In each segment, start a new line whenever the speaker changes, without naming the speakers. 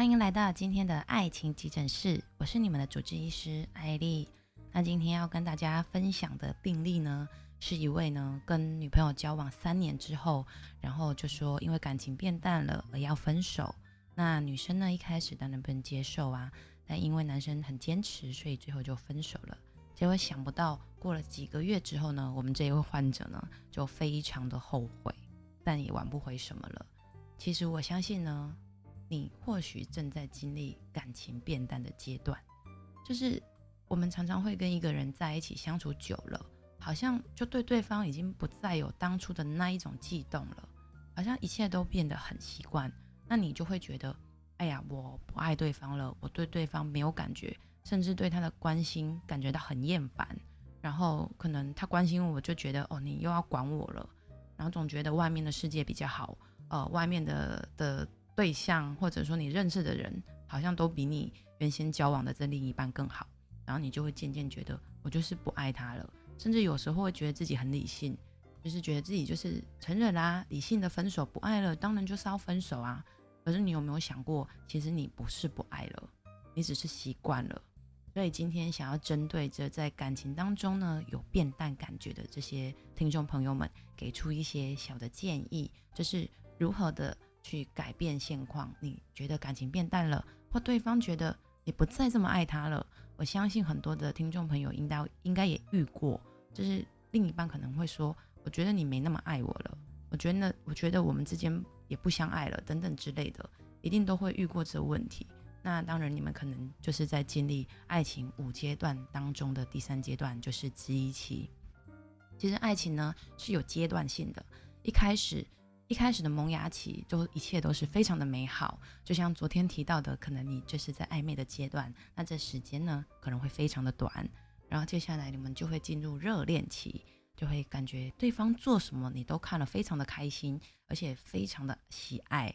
欢迎来到今天的爱情急诊室，我是你们的主治医师艾莉。那今天要跟大家分享的病例呢，是一位呢跟女朋友交往三年之后，然后就说因为感情变淡了而要分手。那女生呢一开始当然不能接受啊，但因为男生很坚持，所以最后就分手了。结果想不到过了几个月之后呢，我们这一位患者呢就非常的后悔，但也挽不回什么了。其实我相信呢。你或许正在经历感情变淡的阶段，就是我们常常会跟一个人在一起相处久了，好像就对对方已经不再有当初的那一种悸动了，好像一切都变得很习惯。那你就会觉得，哎呀，我不爱对方了，我对对方没有感觉，甚至对他的关心感觉到很厌烦。然后可能他关心我，就觉得哦，你又要管我了，然后总觉得外面的世界比较好，呃，外面的的。对象或者说你认识的人，好像都比你原先交往的这另一半更好，然后你就会渐渐觉得我就是不爱他了，甚至有时候会觉得自己很理性，就是觉得自己就是承认啦，理性的分手不爱了，当然就是要分手啊。可是你有没有想过，其实你不是不爱了，你只是习惯了。所以今天想要针对着在感情当中呢有变淡感觉的这些听众朋友们，给出一些小的建议，就是如何的。去改变现况，你觉得感情变淡了，或对方觉得你不再这么爱他了，我相信很多的听众朋友应该应该也遇过，就是另一半可能会说，我觉得你没那么爱我了，我觉得我觉得我们之间也不相爱了，等等之类的，一定都会遇过这个问题。那当然，你们可能就是在经历爱情五阶段当中的第三阶段，就是质疑期。其实爱情呢是有阶段性的，一开始。一开始的萌芽期，就一切都是非常的美好，就像昨天提到的，可能你这是在暧昧的阶段，那这时间呢可能会非常的短，然后接下来你们就会进入热恋期，就会感觉对方做什么你都看了非常的开心，而且非常的喜爱。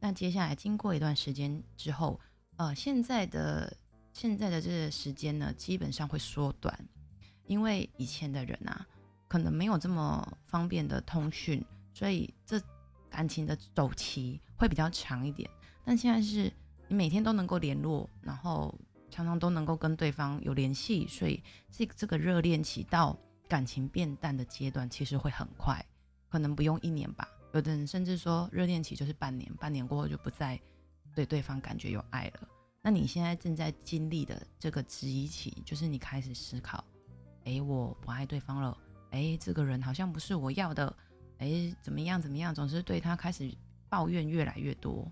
那接下来经过一段时间之后，呃，现在的现在的这个时间呢，基本上会缩短，因为以前的人啊，可能没有这么方便的通讯。所以这感情的周期会比较长一点，但现在是你每天都能够联络，然后常常都能够跟对方有联系，所以这这个热恋期到感情变淡的阶段其实会很快，可能不用一年吧。有的人甚至说热恋期就是半年，半年过后就不再对对方感觉有爱了。那你现在正在经历的这个质疑期，就是你开始思考：哎，我不爱对方了，哎，这个人好像不是我要的。哎，怎么样？怎么样？总是对他开始抱怨越来越多。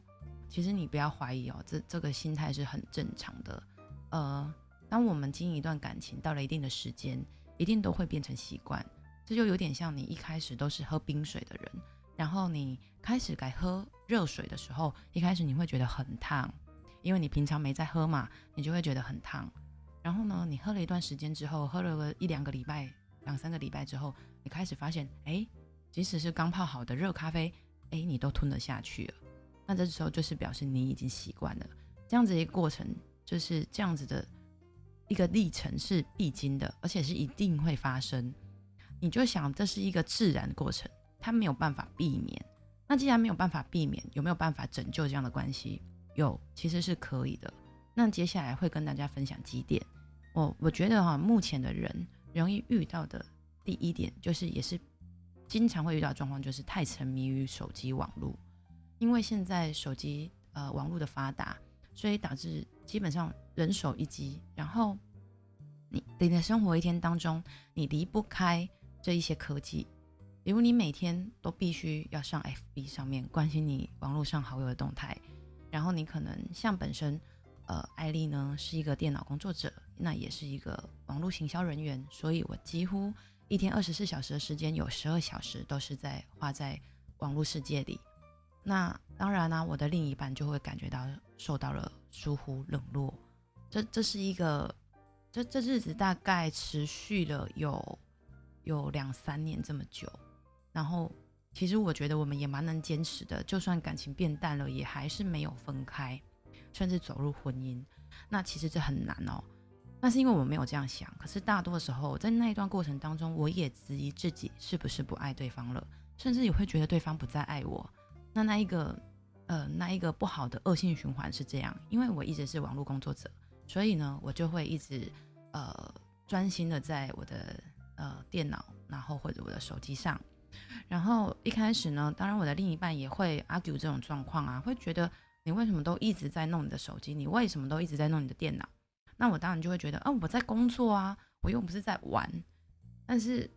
其实你不要怀疑哦，这这个心态是很正常的。呃，当我们经营一段感情到了一定的时间，一定都会变成习惯。这就有点像你一开始都是喝冰水的人，然后你开始改喝热水的时候，一开始你会觉得很烫，因为你平常没在喝嘛，你就会觉得很烫。然后呢，你喝了一段时间之后，喝了个一两个礼拜、两三个礼拜之后，你开始发现，哎。即使是刚泡好的热咖啡，哎，你都吞得下去了，那这时候就是表示你已经习惯了。这样子一个过程，就是这样子的一个历程是必经的，而且是一定会发生。你就想这是一个自然过程，它没有办法避免。那既然没有办法避免，有没有办法拯救这样的关系？有，其实是可以的。那接下来会跟大家分享几点。我我觉得哈，目前的人容易遇到的第一点，就是也是。经常会遇到状况，就是太沉迷于手机网络，因为现在手机呃网络的发达，所以导致基本上人手一机，然后你你的生活一天当中，你离不开这一些科技，比如你每天都必须要上 FB 上面关心你网络上好友的动态，然后你可能像本身呃艾丽呢是一个电脑工作者，那也是一个网络行销人员，所以我几乎。一天二十四小时的时间，有十二小时都是在花在网络世界里。那当然呢、我的另一半就会感觉到受到了疏忽冷落。这这是一个，这这日子大概持续了有有两三年这么久。然后，其实我觉得我们也蛮能坚持的，就算感情变淡了，也还是没有分开，甚至走入婚姻。那其实这很难哦。那是因为我没有这样想，可是大多的时候，在那一段过程当中，我也质疑自己是不是不爱对方了，甚至也会觉得对方不再爱我。那那一个呃，那一个不好的恶性循环是这样，因为我一直是网络工作者，所以呢，我就会一直呃专心的在我的呃电脑，然后或者我的手机上。然后一开始呢，当然我的另一半也会 argue 这种状况啊，会觉得你为什么都一直在弄你的手机，你为什么都一直在弄你的电脑？那我当然就会觉得，嗯、哦，我在工作啊，我又不是在玩。但是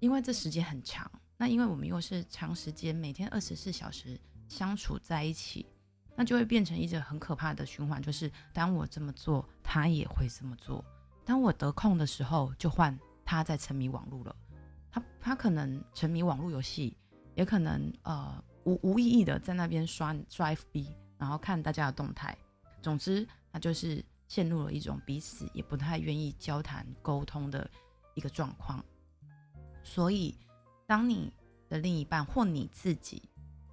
因为这时间很长，那因为我们又是长时间每天二十四小时相处在一起，那就会变成一个很可怕的循环，就是当我这么做，他也会这么做。当我得空的时候，就换他在沉迷网络了。他他可能沉迷网络游戏，也可能呃无无意义的在那边刷刷 FB，然后看大家的动态。总之，他就是陷入了一种彼此也不太愿意交谈沟通的一个状况。所以，当你的另一半或你自己，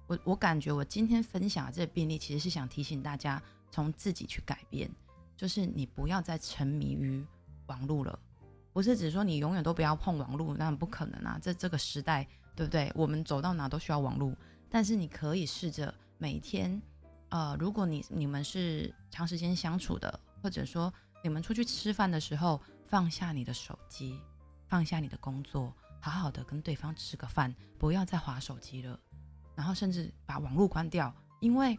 我我感觉我今天分享的这个便利，其实是想提醒大家从自己去改变，就是你不要再沉迷于网络了。不是只说你永远都不要碰网络，那不可能啊！这这个时代，对不对？我们走到哪都需要网络。但是你可以试着每天，呃，如果你你们是长时间相处的，或者说你们出去吃饭的时候，放下你的手机，放下你的工作，好好的跟对方吃个饭，不要再划手机了。然后甚至把网络关掉，因为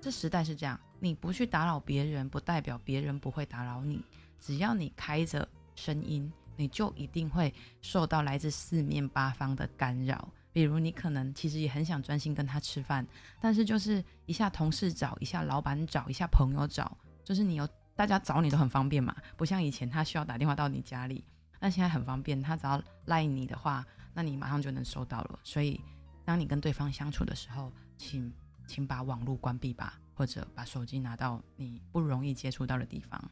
这时代是这样，你不去打扰别人，不代表别人不会打扰你。只要你开着。声音，你就一定会受到来自四面八方的干扰。比如，你可能其实也很想专心跟他吃饭，但是就是一下同事找，一下老板找，一下朋友找，就是你有大家找你都很方便嘛，不像以前他需要打电话到你家里，那现在很方便，他只要赖你的话，那你马上就能收到了。所以，当你跟对方相处的时候，请请把网络关闭吧，或者把手机拿到你不容易接触到的地方，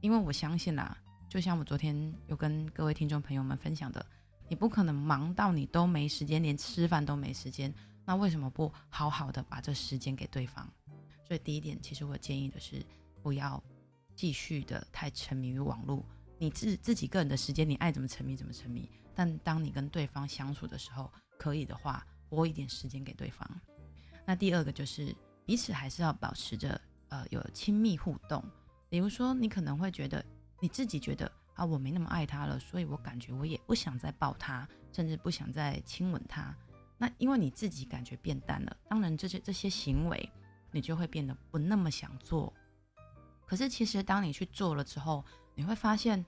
因为我相信啦。就像我昨天有跟各位听众朋友们分享的，你不可能忙到你都没时间，连吃饭都没时间。那为什么不好好的把这时间给对方？所以第一点，其实我建议的是，不要继续的太沉迷于网络。你自自己个人的时间，你爱怎么沉迷怎么沉迷。但当你跟对方相处的时候，可以的话，拨一点时间给对方。那第二个就是彼此还是要保持着呃有亲密互动。比如说，你可能会觉得。你自己觉得啊，我没那么爱他了，所以我感觉我也不想再抱他，甚至不想再亲吻他。那因为你自己感觉变淡了，当然这些这些行为你就会变得不那么想做。可是其实当你去做了之后，你会发现，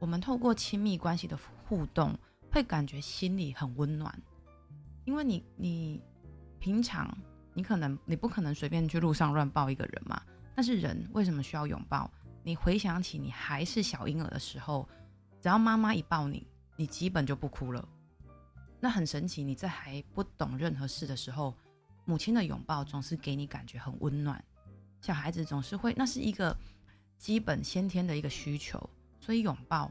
我们透过亲密关系的互动，会感觉心里很温暖。因为你你平常你可能你不可能随便去路上乱抱一个人嘛，但是人为什么需要拥抱？你回想起你还是小婴儿的时候，只要妈妈一抱你，你基本就不哭了。那很神奇，你在还不懂任何事的时候，母亲的拥抱总是给你感觉很温暖。小孩子总是会，那是一个基本先天的一个需求。所以拥抱，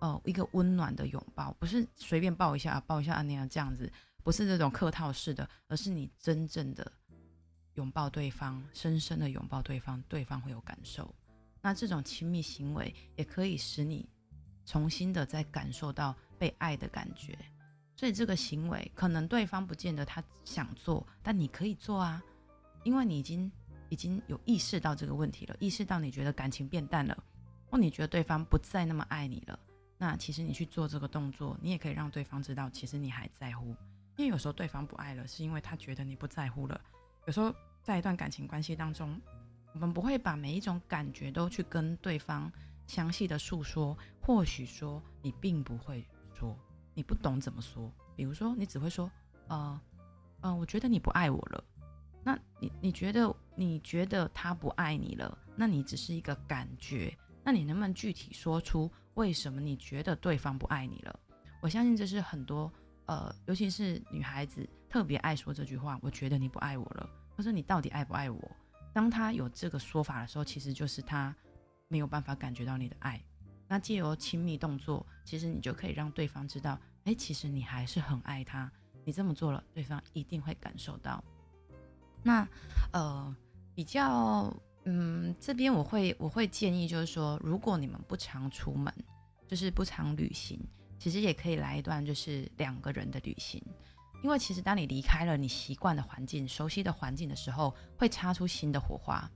哦、呃，一个温暖的拥抱，不是随便抱一下，抱一下那样这样子，不是这种客套式的，而是你真正的拥抱对方，深深的拥抱对方，对方会有感受。那这种亲密行为也可以使你重新的再感受到被爱的感觉，所以这个行为可能对方不见得他想做，但你可以做啊，因为你已经已经有意识到这个问题了，意识到你觉得感情变淡了，或你觉得对方不再那么爱你了，那其实你去做这个动作，你也可以让对方知道，其实你还在乎，因为有时候对方不爱了，是因为他觉得你不在乎了，有时候在一段感情关系当中。我们不会把每一种感觉都去跟对方详细的诉说，或许说你并不会说，你不懂怎么说。比如说，你只会说，呃，呃，我觉得你不爱我了。那你你觉得你觉得他不爱你了？那你只是一个感觉。那你能不能具体说出为什么你觉得对方不爱你了？我相信这是很多呃，尤其是女孩子特别爱说这句话。我觉得你不爱我了，或者你到底爱不爱我？当他有这个说法的时候，其实就是他没有办法感觉到你的爱。那借由亲密动作，其实你就可以让对方知道，哎，其实你还是很爱他。你这么做了，对方一定会感受到。那呃，比较嗯，这边我会我会建议，就是说，如果你们不常出门，就是不常旅行，其实也可以来一段就是两个人的旅行。因为其实当你离开了你习惯的环境、熟悉的环境的时候，会擦出新的火花。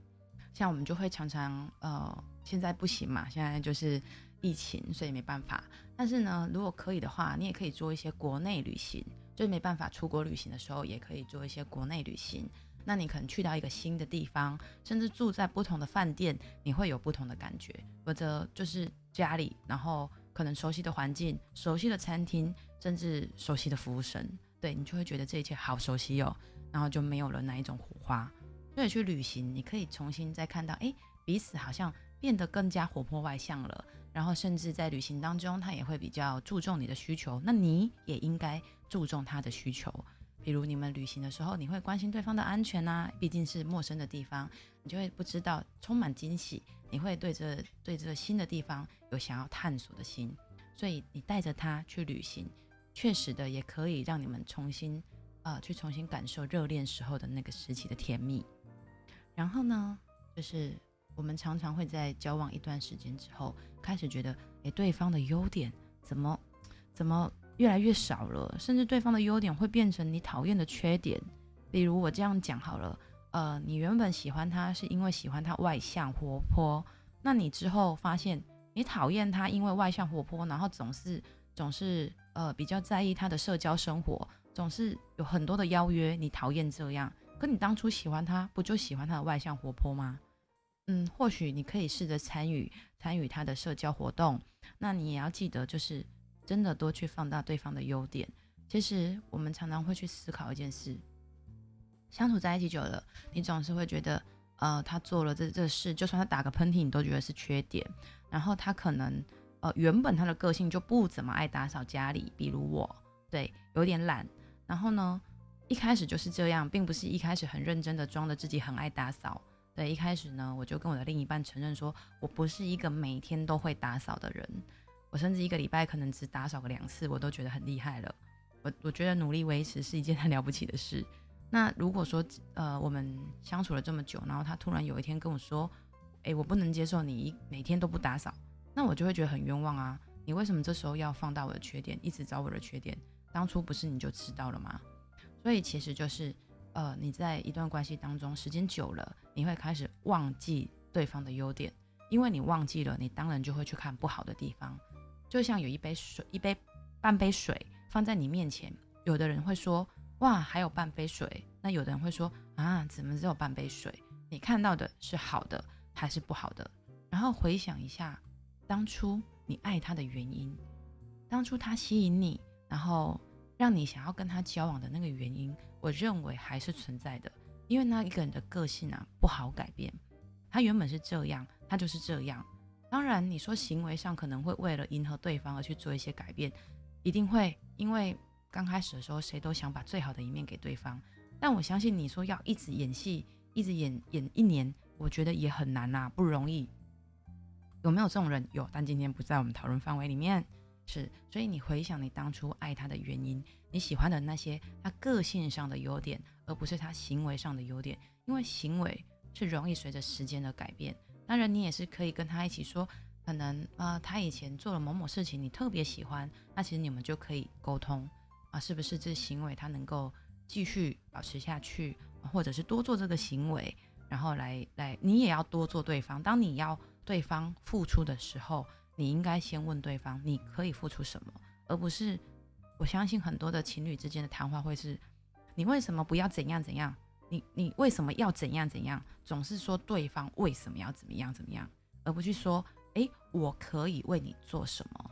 像我们就会常常，呃，现在不行嘛，现在就是疫情，所以没办法。但是呢，如果可以的话，你也可以做一些国内旅行，就是没办法出国旅行的时候，也可以做一些国内旅行。那你可能去到一个新的地方，甚至住在不同的饭店，你会有不同的感觉。或者就是家里，然后可能熟悉的环境、熟悉的餐厅，甚至熟悉的服务生，对，你就会觉得这一切好熟悉哦，然后就没有了那一种火花。所以去旅行，你可以重新再看到，哎，彼此好像变得更加活泼外向了。然后甚至在旅行当中，他也会比较注重你的需求，那你也应该注重他的需求。比如你们旅行的时候，你会关心对方的安全啊，毕竟是陌生的地方，你就会不知道，充满惊喜。你会对这对这个新的地方有想要探索的心，所以你带着他去旅行，确实的也可以让你们重新呃去重新感受热恋时候的那个时期的甜蜜。然后呢，就是我们常常会在交往一段时间之后，开始觉得，诶，对方的优点怎么怎么越来越少了，甚至对方的优点会变成你讨厌的缺点。比如我这样讲好了，呃，你原本喜欢他是因为喜欢他外向活泼，那你之后发现你讨厌他，因为外向活泼，然后总是总是呃比较在意他的社交生活，总是有很多的邀约，你讨厌这样。可你当初喜欢他，不就喜欢他的外向活泼吗？嗯，或许你可以试着参与参与他的社交活动。那你也要记得，就是真的多去放大对方的优点。其实我们常常会去思考一件事：相处在一起久了，你总是会觉得，呃，他做了这这事，就算他打个喷嚏，你都觉得是缺点。然后他可能，呃，原本他的个性就不怎么爱打扫家里，比如我，对，有点懒。然后呢？一开始就是这样，并不是一开始很认真的装着自己很爱打扫。对，一开始呢，我就跟我的另一半承认说，我不是一个每天都会打扫的人，我甚至一个礼拜可能只打扫个两次，我都觉得很厉害了。我我觉得努力维持是一件很了不起的事。那如果说呃我们相处了这么久，然后他突然有一天跟我说，诶，我不能接受你每天都不打扫，那我就会觉得很冤枉啊！你为什么这时候要放大我的缺点，一直找我的缺点？当初不是你就知道了吗？所以其实就是，呃，你在一段关系当中时间久了，你会开始忘记对方的优点，因为你忘记了，你当然就会去看不好的地方。就像有一杯水，一杯半杯水放在你面前，有的人会说，哇，还有半杯水。那有的人会说，啊，怎么只有半杯水？你看到的是好的还是不好的？然后回想一下，当初你爱他的原因，当初他吸引你，然后。让你想要跟他交往的那个原因，我认为还是存在的，因为那一个人的个性啊不好改变，他原本是这样，他就是这样。当然，你说行为上可能会为了迎合对方而去做一些改变，一定会，因为刚开始的时候谁都想把最好的一面给对方。但我相信你说要一直演戏，一直演演一年，我觉得也很难呐，不容易。有没有这种人？有，但今天不在我们讨论范围里面。是，所以你回想你当初爱他的原因，你喜欢的那些他个性上的优点，而不是他行为上的优点，因为行为是容易随着时间的改变。当然，你也是可以跟他一起说，可能呃他以前做了某某事情，你特别喜欢，那其实你们就可以沟通啊，是不是这行为他能够继续保持下去，或者是多做这个行为，然后来来，你也要多做对方。当你要对方付出的时候。你应该先问对方，你可以付出什么，而不是我相信很多的情侣之间的谈话会是，你为什么不要怎样怎样？你你为什么要怎样怎样？总是说对方为什么要怎么样怎么样，而不去说，诶，我可以为你做什么？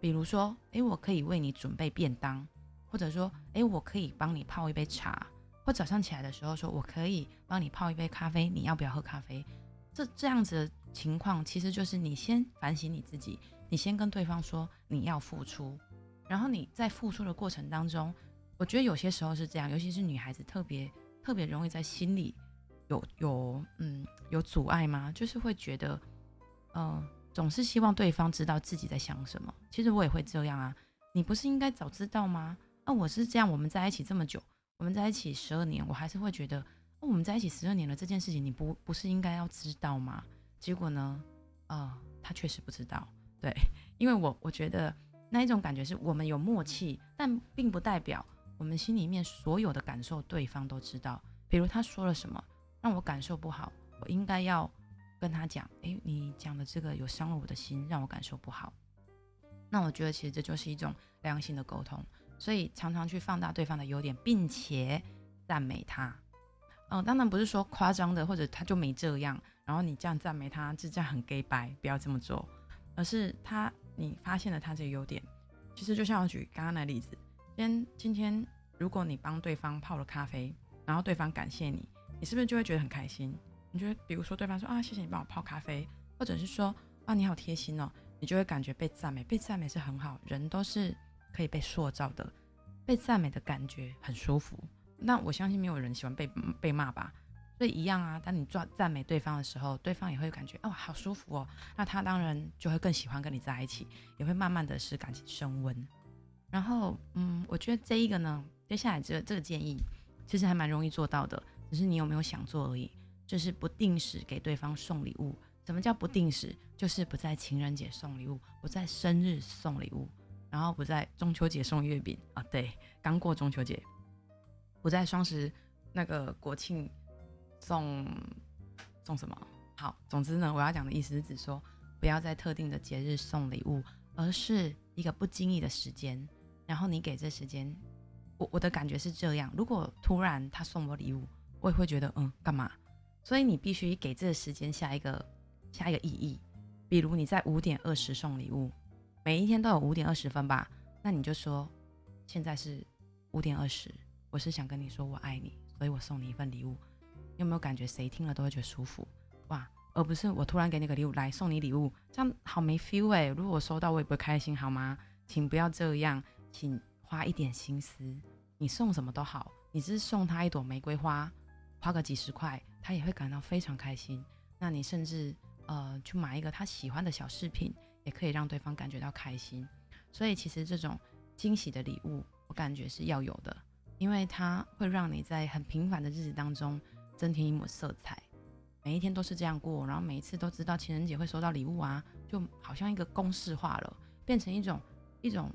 比如说，诶，我可以为你准备便当，或者说，诶，我可以帮你泡一杯茶，或早上起来的时候说，我可以帮你泡一杯咖啡，你要不要喝咖啡？这这样子的情况，其实就是你先反省你自己，你先跟对方说你要付出，然后你在付出的过程当中，我觉得有些时候是这样，尤其是女孩子特别特别容易在心里有有嗯有阻碍吗？就是会觉得，嗯、总是希望对方知道自己在想什么。其实我也会这样啊，你不是应该早知道吗？啊，我是这样，我们在一起这么久，我们在一起十二年，我还是会觉得。我们在一起十二年了，这件事情你不不是应该要知道吗？结果呢，呃，他确实不知道。对，因为我我觉得那一种感觉是我们有默契，但并不代表我们心里面所有的感受，对方都知道。比如他说了什么，让我感受不好，我应该要跟他讲，诶，你讲的这个有伤了我的心，让我感受不好。那我觉得其实这就是一种良性的沟通，所以常常去放大对方的优点，并且赞美他。嗯，当然不是说夸张的，或者他就没这样，然后你这样赞美他，就这样很 gay 白，不要这么做。而是他，你发现了他这个优点，其实就像我举刚刚的例子，今天今天如果你帮对方泡了咖啡，然后对方感谢你，你是不是就会觉得很开心？你觉得，比如说对方说啊，谢谢你帮我泡咖啡，或者是说啊，你好贴心哦，你就会感觉被赞美，被赞美是很好，人都是可以被塑造的，被赞美的感觉很舒服。那我相信没有人喜欢被被骂吧。所以一样啊，当你赞赞美对方的时候，对方也会感觉哦，好舒服哦。那他当然就会更喜欢跟你在一起，也会慢慢的使感情升温。然后，嗯，我觉得这一个呢，接下来这这个建议其实还蛮容易做到的，只是你有没有想做而已。就是不定时给对方送礼物。什么叫不定时？就是不在情人节送礼物，不在生日送礼物，然后不在中秋节送月饼啊。对，刚过中秋节，不在双十那个国庆。送送什么？好，总之呢，我要讲的意思是指说，不要在特定的节日送礼物，而是一个不经意的时间，然后你给这时间，我我的感觉是这样。如果突然他送我礼物，我也会觉得嗯，干嘛？所以你必须给这个时间下一个下一个意义。比如你在五点二十送礼物，每一天都有五点二十分吧？那你就说，现在是五点二十，我是想跟你说我爱你，所以我送你一份礼物。有没有感觉谁听了都会觉得舒服哇？而不是我突然给你个礼物来送你礼物，这样好没 feel 哎！如果我收到我也不会开心好吗？请不要这样，请花一点心思。你送什么都好，你只是送他一朵玫瑰花，花个几十块，他也会感到非常开心。那你甚至呃去买一个他喜欢的小饰品，也可以让对方感觉到开心。所以其实这种惊喜的礼物，我感觉是要有的，因为它会让你在很平凡的日子当中。增添一抹色彩，每一天都是这样过，然后每一次都知道情人节会收到礼物啊，就好像一个公式化了，变成一种一种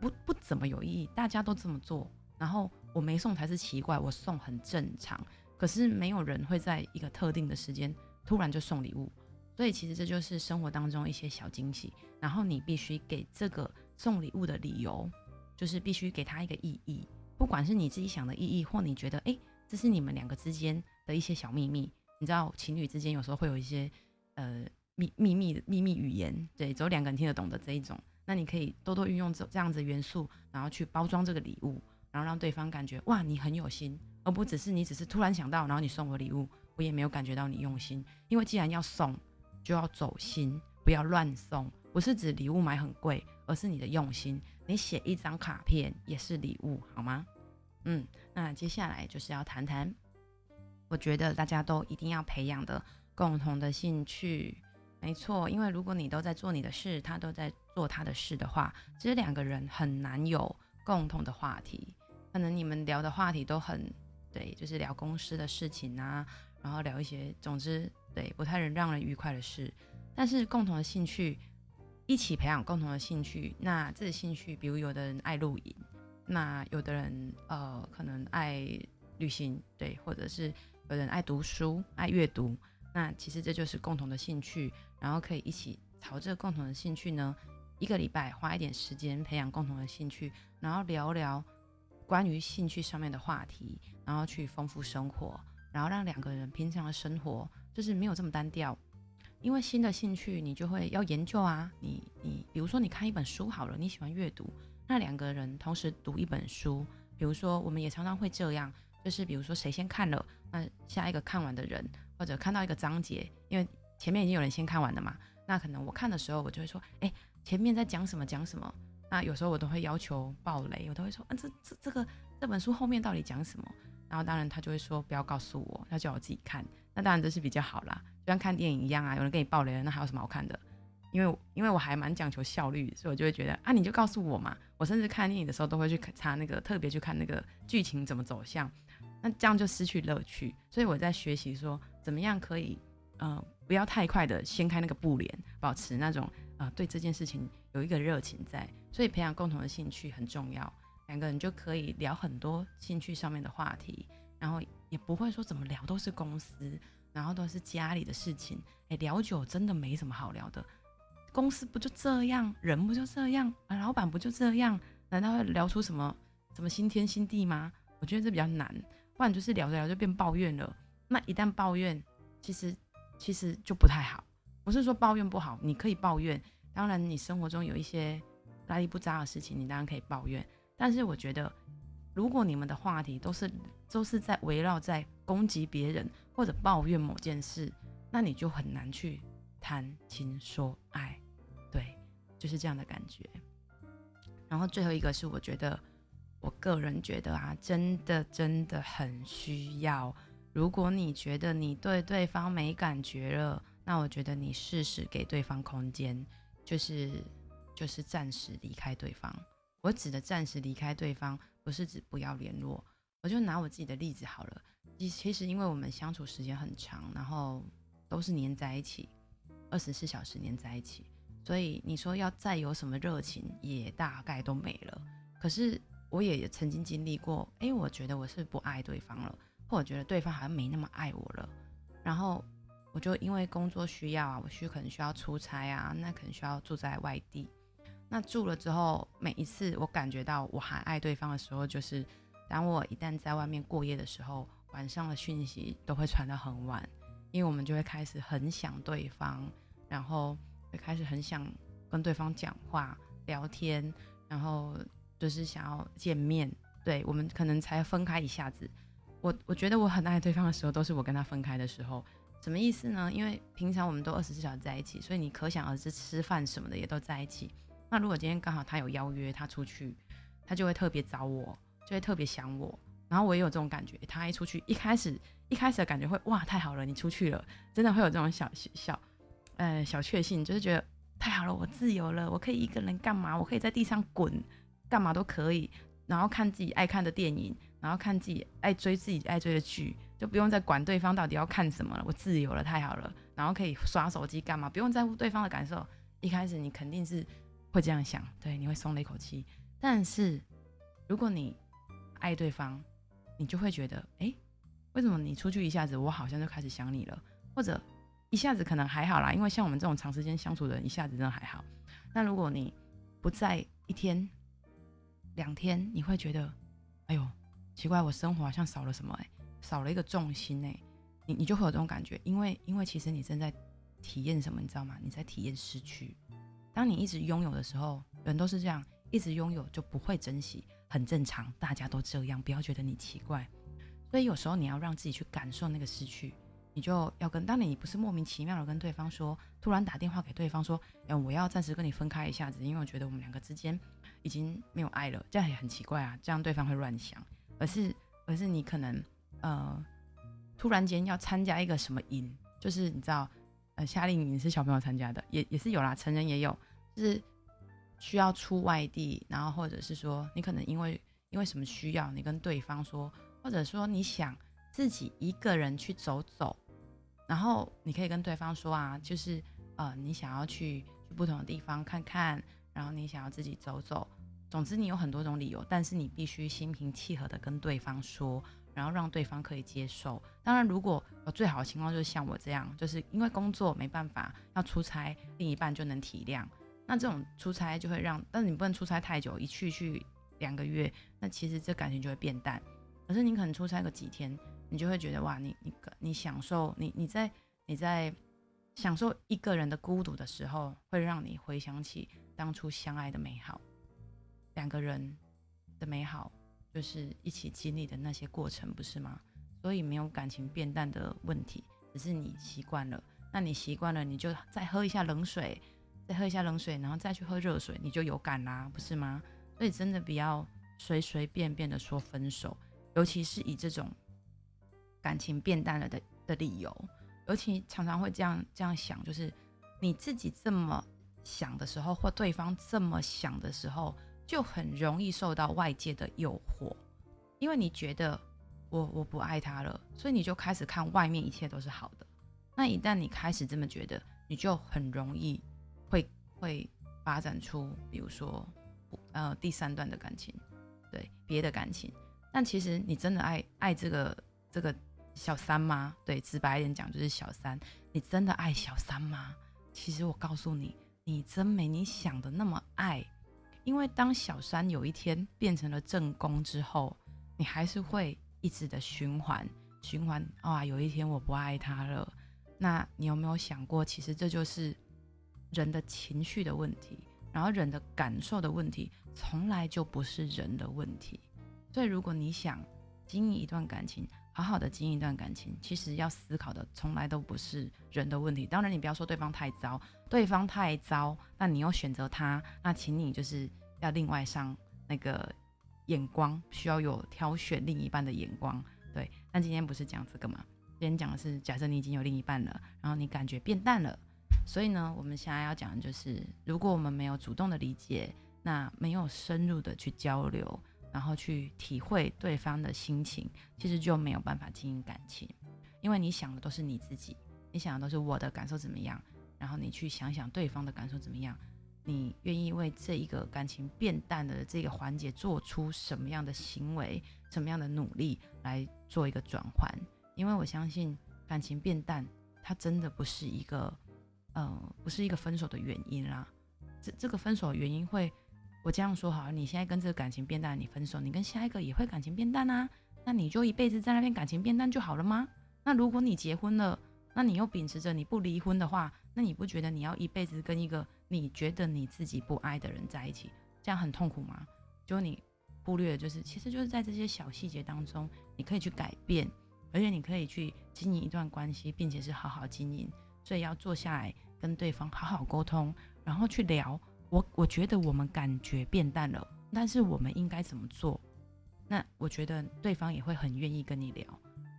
不不怎么有意义，大家都这么做，然后我没送才是奇怪，我送很正常，可是没有人会在一个特定的时间突然就送礼物，所以其实这就是生活当中一些小惊喜，然后你必须给这个送礼物的理由，就是必须给他一个意义，不管是你自己想的意义，或你觉得诶。这是你们两个之间的一些小秘密，你知道，情侣之间有时候会有一些呃秘秘密的秘密语言，对，只有两个人听得懂的这一种。那你可以多多运用这这样子的元素，然后去包装这个礼物，然后让对方感觉哇，你很有心，而不只是你只是突然想到，然后你送我礼物，我也没有感觉到你用心。因为既然要送，就要走心，不要乱送。不是指礼物买很贵，而是你的用心。你写一张卡片也是礼物，好吗？嗯，那接下来就是要谈谈，我觉得大家都一定要培养的共同的兴趣。没错，因为如果你都在做你的事，他都在做他的事的话，其实两个人很难有共同的话题。可能你们聊的话题都很对，就是聊公司的事情啊，然后聊一些，总之对，不太能让人愉快的事。但是共同的兴趣，一起培养共同的兴趣，那这个兴趣，比如有的人爱露营。那有的人呃可能爱旅行，对，或者是有人爱读书、爱阅读，那其实这就是共同的兴趣，然后可以一起朝这个共同的兴趣呢，一个礼拜花一点时间培养共同的兴趣，然后聊聊关于兴趣上面的话题，然后去丰富生活，然后让两个人平常的生活就是没有这么单调，因为新的兴趣你就会要研究啊，你你比如说你看一本书好了，你喜欢阅读。那两个人同时读一本书，比如说，我们也常常会这样，就是比如说谁先看了，那下一个看完的人，或者看到一个章节，因为前面已经有人先看完了嘛，那可能我看的时候，我就会说，哎，前面在讲什么讲什么。那有时候我都会要求爆雷，我都会说，嗯、这这这个这本书后面到底讲什么？然后当然他就会说不要告诉我，他叫我自己看。那当然这是比较好啦，就像看电影一样啊，有人给你爆雷了，那还有什么好看的？因为因为我还蛮讲求效率，所以我就会觉得啊，你就告诉我嘛。我甚至看电影的时候都会去查那个，特别去看那个剧情怎么走向，那这样就失去乐趣。所以我在学习说，怎么样可以呃不要太快的掀开那个布帘，保持那种呃对这件事情有一个热情在。所以培养共同的兴趣很重要。两个人就可以聊很多兴趣上面的话题，然后也不会说怎么聊都是公司，然后都是家里的事情，哎，聊久真的没什么好聊的。公司不就这样，人不就这样，啊，老板不就这样？难道会聊出什么什么新天新地吗？我觉得这比较难，不然就是聊着聊就变抱怨了。那一旦抱怨，其实其实就不太好。不是说抱怨不好，你可以抱怨。当然，你生活中有一些拉力不扎的事情，你当然可以抱怨。但是我觉得，如果你们的话题都是都是在围绕在攻击别人或者抱怨某件事，那你就很难去谈情说爱。对，就是这样的感觉。然后最后一个是，我觉得我个人觉得啊，真的真的很需要。如果你觉得你对对方没感觉了，那我觉得你试试给对方空间，就是就是暂时离开对方。我指的暂时离开对方，不是指不要联络。我就拿我自己的例子好了。其其实因为我们相处时间很长，然后都是黏在一起，二十四小时黏在一起。所以你说要再有什么热情，也大概都没了。可是我也曾经经历过，哎，我觉得我是不爱对方了，或我觉得对方好像没那么爱我了。然后我就因为工作需要啊，我需可能需要出差啊，那可能需要住在外地。那住了之后，每一次我感觉到我还爱对方的时候，就是当我一旦在外面过夜的时候，晚上的讯息都会传到很晚，因为我们就会开始很想对方，然后。会开始很想跟对方讲话、聊天，然后就是想要见面。对，我们可能才分开一下子。我我觉得我很爱对方的时候，都是我跟他分开的时候。什么意思呢？因为平常我们都二十四小时在一起，所以你可想而知，吃饭什么的也都在一起。那如果今天刚好他有邀约，他出去，他就会特别找我，就会特别想我。然后我也有这种感觉，他一出去，一开始一开始的感觉会哇，太好了，你出去了，真的会有这种小小。呃，小确幸就是觉得太好了，我自由了，我可以一个人干嘛？我可以在地上滚，干嘛都可以。然后看自己爱看的电影，然后看自己爱追自己爱追的剧，就不用再管对方到底要看什么了。我自由了，太好了。然后可以刷手机干嘛？不用在乎对方的感受。一开始你肯定是会这样想，对，你会松了一口气。但是如果你爱对方，你就会觉得，哎，为什么你出去一下子，我好像就开始想你了，或者。一下子可能还好啦，因为像我们这种长时间相处的人，一下子真的还好。那如果你不在一天、两天，你会觉得，哎呦，奇怪，我生活好像少了什么哎，少了一个重心哎，你你就会有这种感觉，因为因为其实你正在体验什么，你知道吗？你在体验失去。当你一直拥有的时候，人都是这样，一直拥有就不会珍惜，很正常，大家都这样，不要觉得你奇怪。所以有时候你要让自己去感受那个失去。你就要跟，当你不是莫名其妙的跟对方说，突然打电话给对方说，哎，我要暂时跟你分开一下子，因为我觉得我们两个之间已经没有爱了，这样也很奇怪啊，这样对方会乱想。而是，而是你可能，呃，突然间要参加一个什么营，就是你知道，呃，夏令营是小朋友参加的，也也是有啦，成人也有，就是需要出外地，然后或者是说你可能因为因为什么需要，你跟对方说，或者说你想自己一个人去走走。然后你可以跟对方说啊，就是呃，你想要去去不同的地方看看，然后你想要自己走走，总之你有很多种理由，但是你必须心平气和的跟对方说，然后让对方可以接受。当然，如果最好的情况就是像我这样，就是因为工作没办法要出差，另一半就能体谅。那这种出差就会让，但是你不能出差太久，一去去两个月，那其实这感情就会变淡。可是你可能出差个几天。你就会觉得哇，你你你享受你你在你在享受一个人的孤独的时候，会让你回想起当初相爱的美好，两个人的美好就是一起经历的那些过程，不是吗？所以没有感情变淡的问题，只是你习惯了。那你习惯了，你就再喝一下冷水，再喝一下冷水，然后再去喝热水，你就有感啦，不是吗？所以真的不要随随便便的说分手，尤其是以这种。感情变淡了的的理由，尤其常常会这样这样想，就是你自己这么想的时候，或对方这么想的时候，就很容易受到外界的诱惑，因为你觉得我我不爱他了，所以你就开始看外面一切都是好的。那一旦你开始这么觉得，你就很容易会会发展出，比如说呃第三段的感情，对别的感情。但其实你真的爱爱这个这个小三吗？对，直白一点讲就是小三。你真的爱小三吗？其实我告诉你，你真没你想的那么爱。因为当小三有一天变成了正宫之后，你还是会一直的循环循环。哇，有一天我不爱他了，那你有没有想过，其实这就是人的情绪的问题，然后人的感受的问题，从来就不是人的问题。所以，如果你想经营一段感情，好好的经营一段感情，其实要思考的从来都不是人的问题。当然，你不要说对方太糟，对方太糟，那你又选择他，那请你就是要另外上那个眼光，需要有挑选另一半的眼光。对，但今天不是讲这个嘛？今天讲的是，假设你已经有另一半了，然后你感觉变淡了，所以呢，我们现在要讲的就是，如果我们没有主动的理解，那没有深入的去交流。然后去体会对方的心情，其实就没有办法经营感情，因为你想的都是你自己，你想的都是我的感受怎么样，然后你去想想对方的感受怎么样，你愿意为这一个感情变淡的这个环节做出什么样的行为，什么样的努力来做一个转换？因为我相信感情变淡，它真的不是一个，呃，不是一个分手的原因啦，这这个分手原因会。我这样说好，你现在跟这个感情变淡，你分手，你跟下一个也会感情变淡啊？那你就一辈子在那边感情变淡就好了吗？那如果你结婚了，那你又秉持着你不离婚的话，那你不觉得你要一辈子跟一个你觉得你自己不爱的人在一起，这样很痛苦吗？就你忽略的就是，其实就是在这些小细节当中，你可以去改变，而且你可以去经营一段关系，并且是好好经营。所以要坐下来跟对方好好沟通，然后去聊。我我觉得我们感觉变淡了，但是我们应该怎么做？那我觉得对方也会很愿意跟你聊。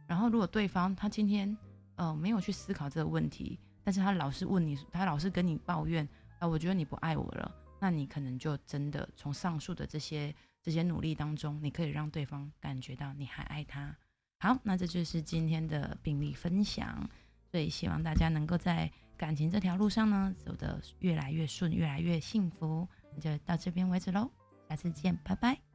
然后如果对方他今天呃没有去思考这个问题，但是他老是问你，他老是跟你抱怨，啊、我觉得你不爱我了，那你可能就真的从上述的这些这些努力当中，你可以让对方感觉到你还爱他。好，那这就是今天的病例分享，所以希望大家能够在。感情这条路上呢，走得越来越顺，越来越幸福。就到这边为止喽，下次见，拜拜。